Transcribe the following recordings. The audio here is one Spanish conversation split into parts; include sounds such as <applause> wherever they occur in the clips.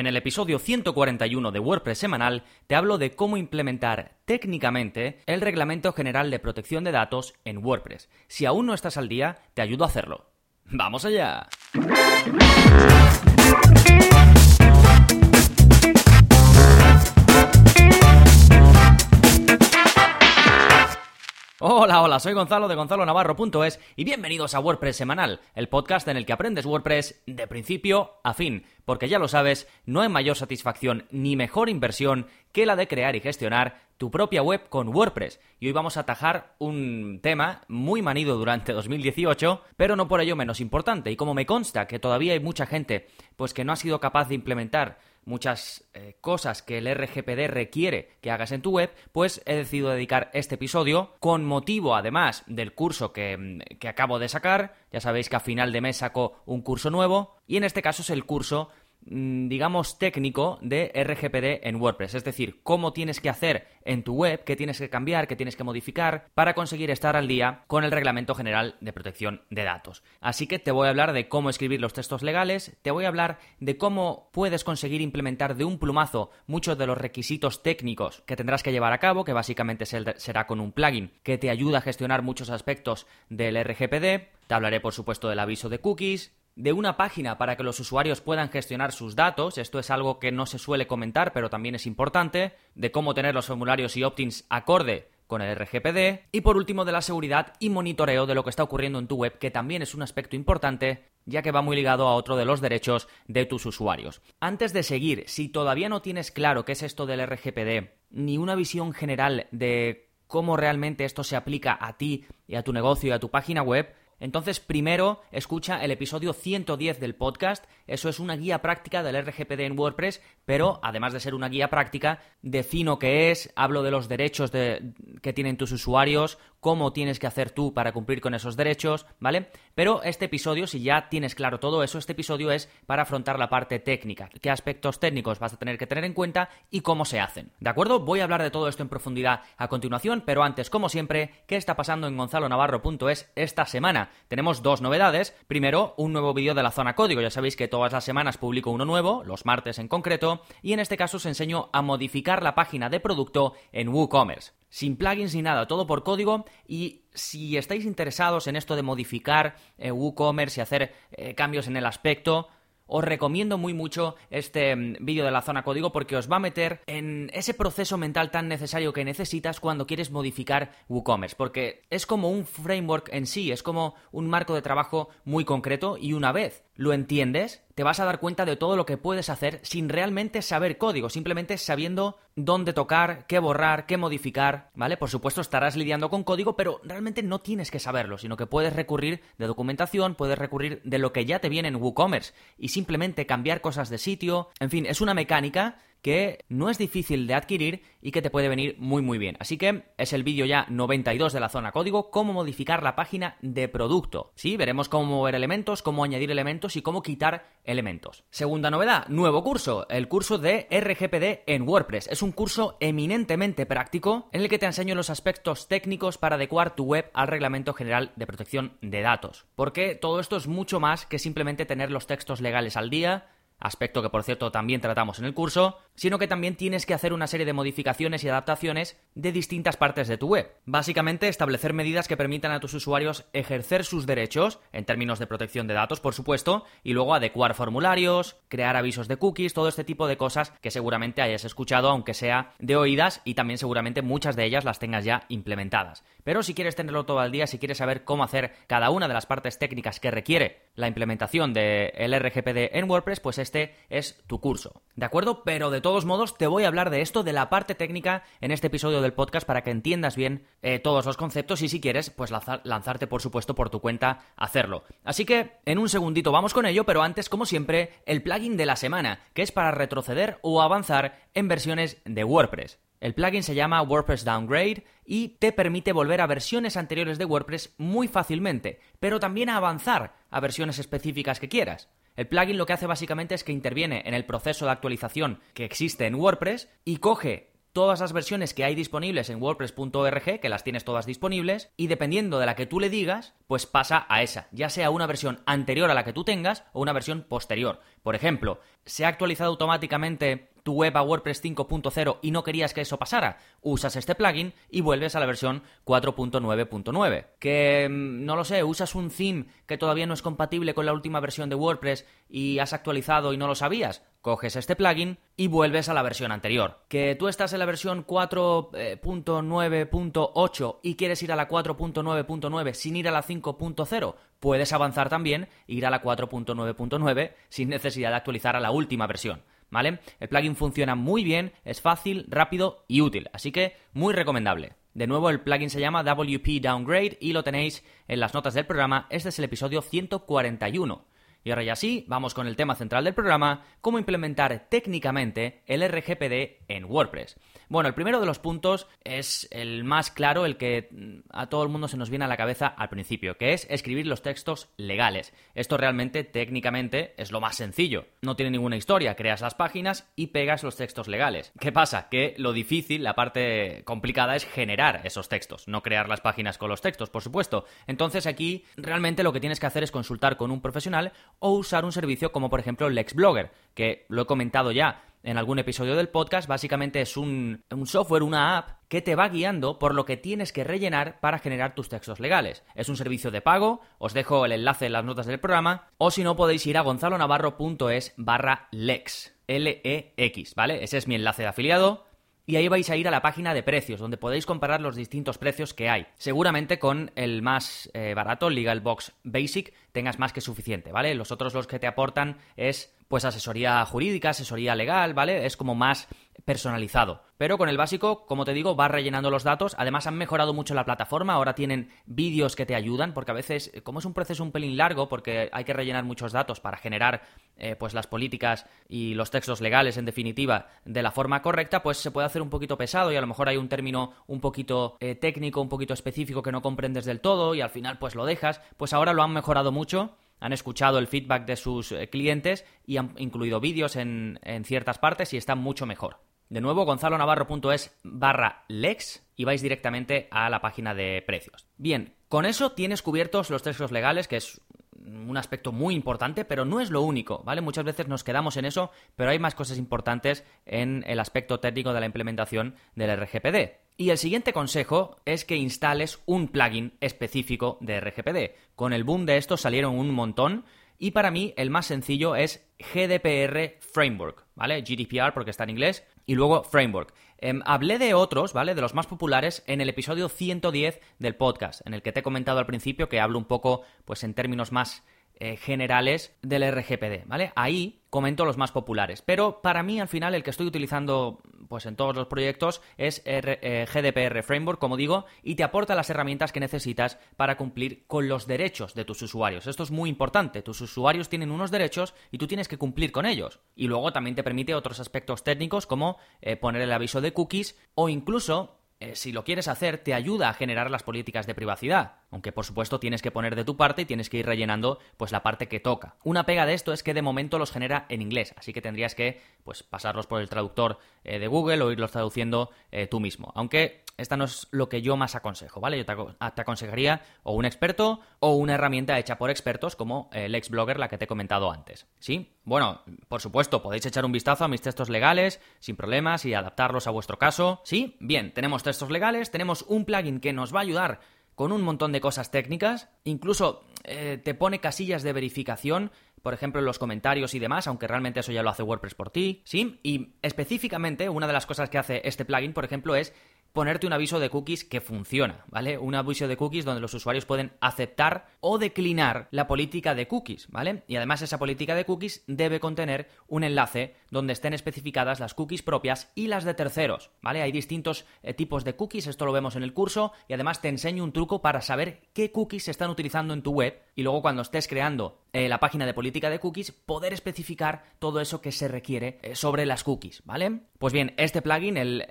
En el episodio 141 de WordPress semanal te hablo de cómo implementar técnicamente el Reglamento General de Protección de Datos en WordPress. Si aún no estás al día, te ayudo a hacerlo. ¡Vamos allá! Hola, hola, soy Gonzalo de Gonzalo Navarro.es y bienvenidos a WordPress Semanal, el podcast en el que aprendes WordPress de principio a fin, porque ya lo sabes, no hay mayor satisfacción ni mejor inversión que la de crear y gestionar tu propia web con WordPress. Y hoy vamos a atajar un tema muy manido durante 2018, pero no por ello menos importante. Y como me consta que todavía hay mucha gente pues que no ha sido capaz de implementar muchas eh, cosas que el RGPD requiere que hagas en tu web, pues he decidido dedicar este episodio con motivo además del curso que, mm, que acabo de sacar. Ya sabéis que a final de mes saco un curso nuevo y en este caso es el curso digamos, técnico de RGPD en WordPress. Es decir, cómo tienes que hacer en tu web, qué tienes que cambiar, qué tienes que modificar para conseguir estar al día con el Reglamento General de Protección de Datos. Así que te voy a hablar de cómo escribir los textos legales, te voy a hablar de cómo puedes conseguir implementar de un plumazo muchos de los requisitos técnicos que tendrás que llevar a cabo, que básicamente será con un plugin que te ayuda a gestionar muchos aspectos del RGPD. Te hablaré, por supuesto, del aviso de cookies, de una página para que los usuarios puedan gestionar sus datos, esto es algo que no se suele comentar, pero también es importante, de cómo tener los formularios y opt-ins acorde con el RGPD, y por último de la seguridad y monitoreo de lo que está ocurriendo en tu web, que también es un aspecto importante, ya que va muy ligado a otro de los derechos de tus usuarios. Antes de seguir, si todavía no tienes claro qué es esto del RGPD, ni una visión general de cómo realmente esto se aplica a ti y a tu negocio y a tu página web, entonces, primero, escucha el episodio 110 del podcast. Eso es una guía práctica del RGPD en WordPress, pero además de ser una guía práctica, defino qué es, hablo de los derechos que tienen tus usuarios, cómo tienes que hacer tú para cumplir con esos derechos, ¿vale? Pero este episodio, si ya tienes claro todo eso, este episodio es para afrontar la parte técnica. ¿Qué aspectos técnicos vas a tener que tener en cuenta y cómo se hacen? ¿De acuerdo? Voy a hablar de todo esto en profundidad a continuación, pero antes, como siempre, ¿qué está pasando en gonzalonavarro.es esta semana? tenemos dos novedades. Primero, un nuevo vídeo de la zona código. Ya sabéis que todas las semanas publico uno nuevo, los martes en concreto, y en este caso os enseño a modificar la página de producto en WooCommerce. Sin plugins ni nada, todo por código. Y si estáis interesados en esto de modificar eh, WooCommerce y hacer eh, cambios en el aspecto, os recomiendo muy mucho este mm, vídeo de la zona código porque os va a meter en ese proceso mental tan necesario que necesitas cuando quieres modificar WooCommerce, porque es como un framework en sí, es como un marco de trabajo muy concreto y una vez lo entiendes, te vas a dar cuenta de todo lo que puedes hacer sin realmente saber código, simplemente sabiendo dónde tocar, qué borrar, qué modificar, ¿vale? Por supuesto estarás lidiando con código, pero realmente no tienes que saberlo, sino que puedes recurrir de documentación, puedes recurrir de lo que ya te viene en WooCommerce y simplemente cambiar cosas de sitio, en fin, es una mecánica que no es difícil de adquirir y que te puede venir muy muy bien. Así que es el vídeo ya 92 de la zona código, cómo modificar la página de producto. Sí, veremos cómo mover elementos, cómo añadir elementos y cómo quitar elementos. Segunda novedad, nuevo curso, el curso de RGPD en WordPress. Es un curso eminentemente práctico en el que te enseño los aspectos técnicos para adecuar tu web al Reglamento General de Protección de Datos. Porque todo esto es mucho más que simplemente tener los textos legales al día, aspecto que por cierto también tratamos en el curso, sino que también tienes que hacer una serie de modificaciones y adaptaciones de distintas partes de tu web. Básicamente establecer medidas que permitan a tus usuarios ejercer sus derechos, en términos de protección de datos por supuesto, y luego adecuar formularios, crear avisos de cookies, todo este tipo de cosas que seguramente hayas escuchado aunque sea de oídas y también seguramente muchas de ellas las tengas ya implementadas. Pero si quieres tenerlo todo al día, si quieres saber cómo hacer cada una de las partes técnicas que requiere la implementación del RGPD en WordPress, pues este es tu curso. ¿De acuerdo? Pero de todos modos te voy a hablar de esto, de la parte técnica en este episodio del podcast para que entiendas bien eh, todos los conceptos y si quieres, pues lanzarte por supuesto por tu cuenta hacerlo. Así que en un segundito vamos con ello, pero antes, como siempre, el plugin de la semana, que es para retroceder o avanzar en versiones de WordPress. El plugin se llama WordPress Downgrade y te permite volver a versiones anteriores de WordPress muy fácilmente, pero también avanzar a versiones específicas que quieras. El plugin lo que hace básicamente es que interviene en el proceso de actualización que existe en WordPress y coge todas las versiones que hay disponibles en WordPress.org, que las tienes todas disponibles, y dependiendo de la que tú le digas, pues pasa a esa, ya sea una versión anterior a la que tú tengas o una versión posterior. Por ejemplo, se ha actualizado automáticamente tu web a WordPress 5.0 y no querías que eso pasara, usas este plugin y vuelves a la versión 4.9.9. Que mm, no lo sé, usas un theme que todavía no es compatible con la última versión de WordPress y has actualizado y no lo sabías, coges este plugin y vuelves a la versión anterior. Que tú estás en la versión 4.9.8 y quieres ir a la 4.9.9 sin ir a la 5.0, puedes avanzar también e ir a la 4.9.9 sin necesidad de actualizar a la última versión. ¿Vale? El plugin funciona muy bien, es fácil, rápido y útil, así que muy recomendable. De nuevo, el plugin se llama WP Downgrade y lo tenéis en las notas del programa. Este es el episodio 141. Y ahora ya sí, vamos con el tema central del programa, cómo implementar técnicamente el RGPD en WordPress. Bueno, el primero de los puntos es el más claro, el que a todo el mundo se nos viene a la cabeza al principio, que es escribir los textos legales. Esto realmente, técnicamente, es lo más sencillo. No tiene ninguna historia, creas las páginas y pegas los textos legales. ¿Qué pasa? Que lo difícil, la parte complicada es generar esos textos, no crear las páginas con los textos, por supuesto. Entonces aquí realmente lo que tienes que hacer es consultar con un profesional o usar un servicio como por ejemplo LexBlogger, que lo he comentado ya en algún episodio del podcast, básicamente es un, software, una app que te va guiando por lo que tienes que rellenar para generar tus textos legales. Es un servicio de pago, os dejo el enlace en las notas del programa, o si no podéis ir a gonzalonavarro.es barra lex, L-E-X, ¿vale? Ese es mi enlace de afiliado y ahí vais a ir a la página de precios, donde podéis comparar los distintos precios que hay. Seguramente con el más eh, barato, Legal Box Basic, tengas más que suficiente, ¿vale? Los otros los que te aportan es pues asesoría jurídica, asesoría legal, ¿vale? Es como más personalizado. Pero con el básico, como te digo, vas rellenando los datos. Además, han mejorado mucho la plataforma. Ahora tienen vídeos que te ayudan, porque a veces, como es un proceso un pelín largo, porque hay que rellenar muchos datos para generar eh, pues las políticas y los textos legales, en definitiva, de la forma correcta, pues se puede hacer un poquito pesado y a lo mejor hay un término un poquito eh, técnico, un poquito específico que no comprendes del todo y al final pues lo dejas. Pues ahora lo han mejorado mucho han escuchado el feedback de sus eh, clientes y han incluido vídeos en, en, ciertas partes y están mucho mejor. De nuevo, gonzalonavarro.es barra lex y vais directamente a la página de precios. Bien, con eso tienes cubiertos los textos legales, que es un aspecto muy importante, pero no es lo único, ¿vale? Muchas veces nos quedamos en eso, pero hay más cosas importantes en el aspecto técnico de la implementación del RGPD. Y el siguiente consejo es que instales un plugin específico de RGPD. Con el boom de estos salieron un montón y para mí el más sencillo es GDPR Framework, ¿vale? GDPR porque está en inglés y luego Framework. Em, hablé de otros, ¿vale? De los más populares en el episodio 110 del podcast, en el que te he comentado al principio que hablo un poco, pues en términos más eh, generales del RGPD, ¿vale? Ahí comento los más populares, pero para mí al final el que estoy utilizando pues en todos los proyectos es eh, GDPR Framework, como digo, y te aporta las herramientas que necesitas para cumplir con los derechos de tus usuarios. Esto es muy importante, tus usuarios tienen unos derechos y tú tienes que cumplir con ellos. Y luego también te permite otros aspectos técnicos como eh, poner el aviso de cookies o incluso eh, si lo quieres hacer, te ayuda a generar las políticas de privacidad. Aunque por supuesto tienes que poner de tu parte y tienes que ir rellenando pues la parte que toca. Una pega de esto es que de momento los genera en inglés, así que tendrías que pues pasarlos por el traductor eh, de Google o irlos traduciendo eh, tú mismo. Aunque esta no es lo que yo más aconsejo, ¿vale? Yo te, aconsejaría o un experto o una herramienta hecha por expertos como el ex blogger la que te he comentado antes. ¿Sí? Bueno, por supuesto, podéis echar un vistazo a mis textos legales sin problemas y adaptarlos a vuestro caso. ¿Sí? Bien, tenemos textos legales, tenemos un plugin que nos va a ayudar con un montón de cosas técnicas, incluso eh, te pone casillas de verificación por ejemplo, en los comentarios y demás, aunque realmente eso ya lo hace WordPress por ti, ¿sí? Y específicamente, una de las cosas que hace este plugin, por ejemplo, es ponerte un aviso de cookies que funciona, ¿vale? Un aviso de cookies donde los usuarios pueden aceptar o declinar la política de cookies, ¿vale? Y además esa política de cookies debe contener un enlace donde estén especificadas las cookies propias y las de terceros, ¿vale? Hay distintos eh, tipos de cookies, esto lo vemos en el curso, y además te enseño un truco para saber qué cookies se están utilizando en tu web y luego cuando estés creando eh, la página de política de cookies, poder especificar todo eso que se requiere eh, sobre las cookies, ¿vale? Pues bien, este plugin, el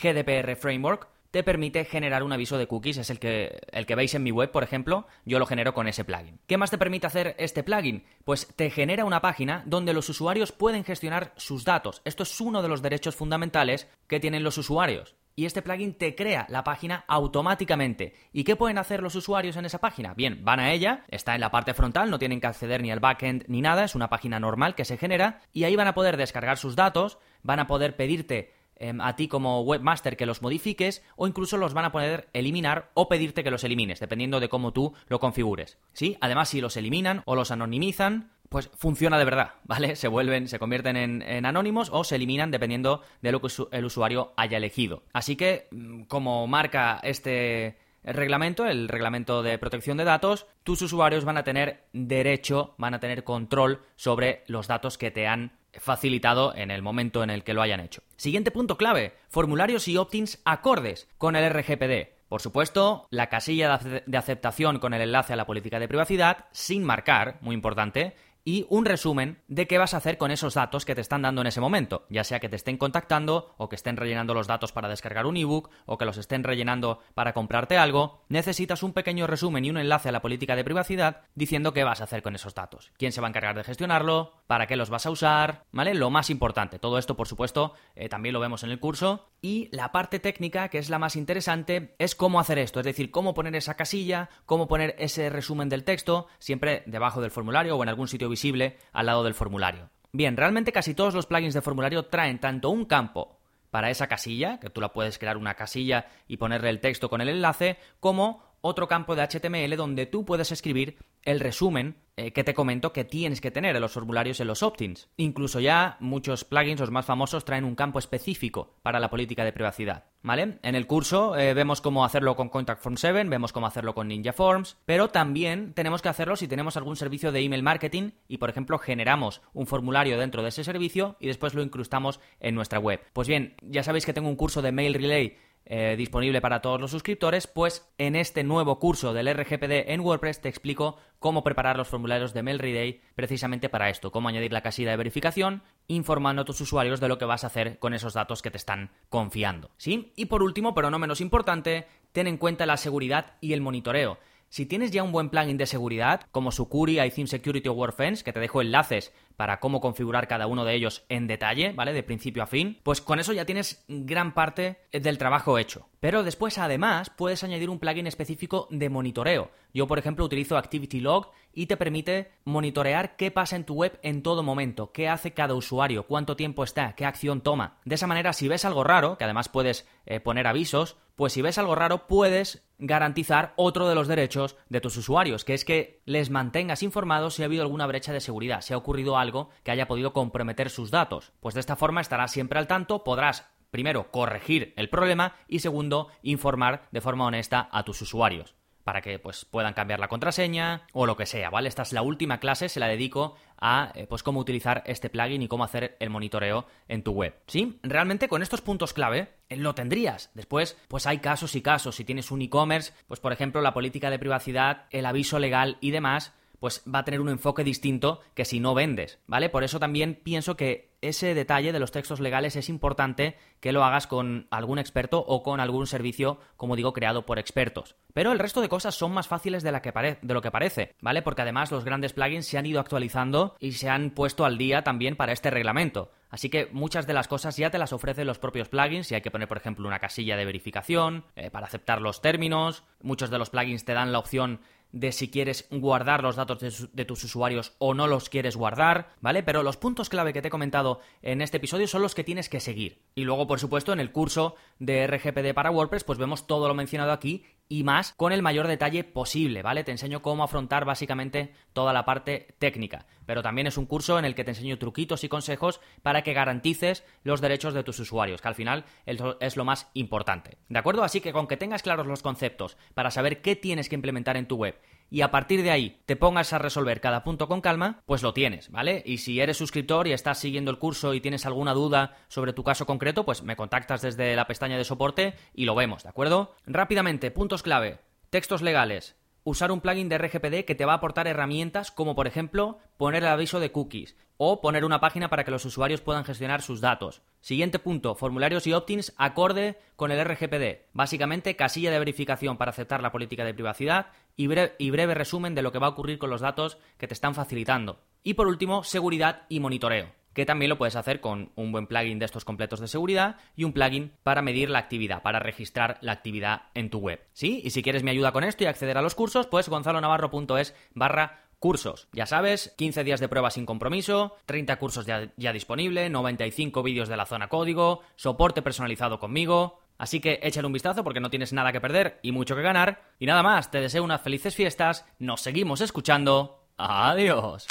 GDPR Framework, te permite generar un aviso de cookies, es el que, el que veis en mi web, por ejemplo, yo lo genero con ese plugin. ¿Qué más te permite hacer este plugin? Pues te genera una página donde los usuarios pueden gestionar sus datos. Esto es uno de los derechos fundamentales que tienen los usuarios y este plugin te crea la página automáticamente. ¿Y qué pueden hacer los usuarios en esa página? Bien, van a ella, está en la parte frontal, no tienen que acceder ni al backend ni nada, es una página normal que se genera y ahí van a poder descargar sus datos, van a poder pedirte a ti como webmaster que los modifiques o incluso los van a poder eliminar o pedirte que los elimines, dependiendo de cómo tú lo configures. ¿Sí? Además, si los eliminan o los anonimizan, pues funciona de verdad, <laughs> ¿vale? Se vuelven, se convierten en, en, anónimos o se eliminan dependiendo de lo que el usuario haya elegido. Así que, mm, como marca este reglamento, el reglamento de protección de datos, tus usuarios van a tener derecho, van a tener control sobre los datos que te han facilitado en el momento en el que lo hayan hecho. Siguiente punto clave, formularios y opt-ins acordes con el RGPD. Por supuesto, la casilla de aceptación con el enlace a la política de privacidad, sin marcar, muy importante, y un resumen de qué vas a hacer con esos datos que te están dando en ese momento, ya sea que te estén contactando o que estén rellenando los datos para descargar un ebook o que los estén rellenando para comprarte algo, necesitas un pequeño resumen y un enlace a la política de privacidad diciendo qué vas a hacer con esos datos, quién se va a encargar de gestionarlo, para qué los vas a usar, ¿vale? Lo más importante, todo esto por supuesto eh, también lo vemos en el curso. Y la parte técnica, que es la más interesante, es cómo hacer esto, es decir, cómo poner esa casilla, cómo poner ese resumen del texto, siempre debajo del formulario o en algún sitio visible al lado del formulario. Bien, realmente casi todos los plugins de formulario traen tanto un campo para esa casilla, que tú la puedes crear una casilla y ponerle el texto con el enlace, como otro campo de HTML donde tú puedes escribir el resumen eh, que te comento que tienes que tener en los formularios en los opt-ins. Incluso ya muchos plugins, los más famosos, traen un campo específico para la política de privacidad. ¿Vale? En el curso eh, vemos cómo hacerlo con Contact Form 7, vemos cómo hacerlo con Ninja Forms, pero también tenemos que hacerlo si tenemos algún servicio de email marketing y, por ejemplo, generamos un formulario dentro de ese servicio y después lo incrustamos en nuestra web. Pues bien, ya sabéis que tengo un curso de Mail Relay eh, disponible para todos los suscriptores, pues en este nuevo curso del RGPD en WordPress te explico cómo preparar los formularios de Mail Relay precisamente para esto, cómo añadir la casilla de verificación, informando a tus usuarios de lo que vas a hacer con esos datos que te están confiando. ¿Sí? Y por último, pero no menos importante, ten en cuenta la seguridad y el monitoreo. Si tienes ya un buen plugin de seguridad, como Sucuri, iTheme Security o WordFence, que te dejo enlaces para cómo configurar cada uno de ellos en detalle, ¿vale? De principio a fin, pues con eso ya tienes gran parte del trabajo hecho. Pero después, además, puedes añadir un plugin específico de monitoreo. Yo, por ejemplo, utilizo Activity Log y te permite monitorear qué pasa en tu web en todo momento, qué hace cada usuario, cuánto tiempo está, qué acción toma. De esa manera, si ves algo raro, que además puedes eh, poner avisos, pues si ves algo raro, puedes garantizar otro de los derechos de tus usuarios, que es que les mantengas informados si ha habido alguna brecha de seguridad, si ha ocurrido algo que haya podido comprometer sus datos. Pues de esta forma estarás siempre al tanto, podrás primero corregir el problema y segundo informar de forma honesta a tus usuarios para que pues puedan cambiar la contraseña o lo que sea, ¿vale? Esta es la última clase, se la dedico a eh, pues cómo utilizar este plugin y cómo hacer el monitoreo en tu web. ¿Sí? Realmente con estos puntos clave eh, lo tendrías. Después, pues hay casos y casos. Si tienes un e-commerce, pues por ejemplo la política de privacidad, el aviso legal y demás, pues va a tener un enfoque distinto que si no vendes, ¿vale? Por eso también pienso que ese detalle de los textos legales es importante que lo hagas con algún experto o con algún servicio, como digo, creado por expertos. Pero el resto de cosas son más fáciles de, lo que parece, ¿vale? Porque además los grandes plugins se han ido actualizando y se han puesto al día también para este reglamento. Así que muchas de las cosas ya te las ofrecen los propios plugins, si hay que poner, por ejemplo, una casilla de verificación eh, para aceptar los términos. Muchos de los plugins te dan la opción de si quieres guardar los datos de, tus usuarios o no los quieres guardar, ¿vale? Pero los puntos clave que te he comentado en este episodio son los que tienes que seguir. Y luego, por supuesto, en el curso de RGPD para WordPress, pues vemos todo lo mencionado aquí y más con el mayor detalle posible, ¿vale? Te enseño cómo afrontar básicamente toda la parte técnica, pero también es un curso en el que te enseño truquitos y consejos para que garantices los derechos de tus usuarios, que al final es lo más importante. ¿De acuerdo? Así que con que tengas claros los conceptos para saber qué tienes que implementar en tu web y a partir de ahí te pongas a resolver cada punto con calma, pues lo tienes, ¿vale? Y si eres suscriptor y estás siguiendo el curso y tienes alguna duda sobre tu caso concreto, pues me contactas desde la pestaña de soporte y lo vemos, ¿de acuerdo? Rápidamente, puntos clave, textos legales, usar un plugin de RGPD que te va a aportar herramientas como por ejemplo poner el aviso de cookies, o poner una página para que los usuarios puedan gestionar sus datos. Siguiente punto, formularios y opt-ins acorde con el RGPD. Básicamente, casilla de verificación para aceptar la política de privacidad y, y, breve resumen de lo que va a ocurrir con los datos que te están facilitando. Y por último, seguridad y monitoreo que también lo puedes hacer con un buen plugin de estos completos de seguridad y un plugin para medir la actividad, para registrar la actividad en tu web. ¿Sí? Y si quieres mi ayuda con esto y acceder a los cursos, pues gonzalonavarro.es barra cursos. Ya sabes, 15 días de prueba sin compromiso, 30 cursos ya, ya disponibles, 95 vídeos de la zona código, soporte personalizado conmigo. Así que échale un vistazo porque no tienes nada que perder y mucho que ganar. Y nada más, te deseo unas felices fiestas, nos seguimos escuchando. Adiós.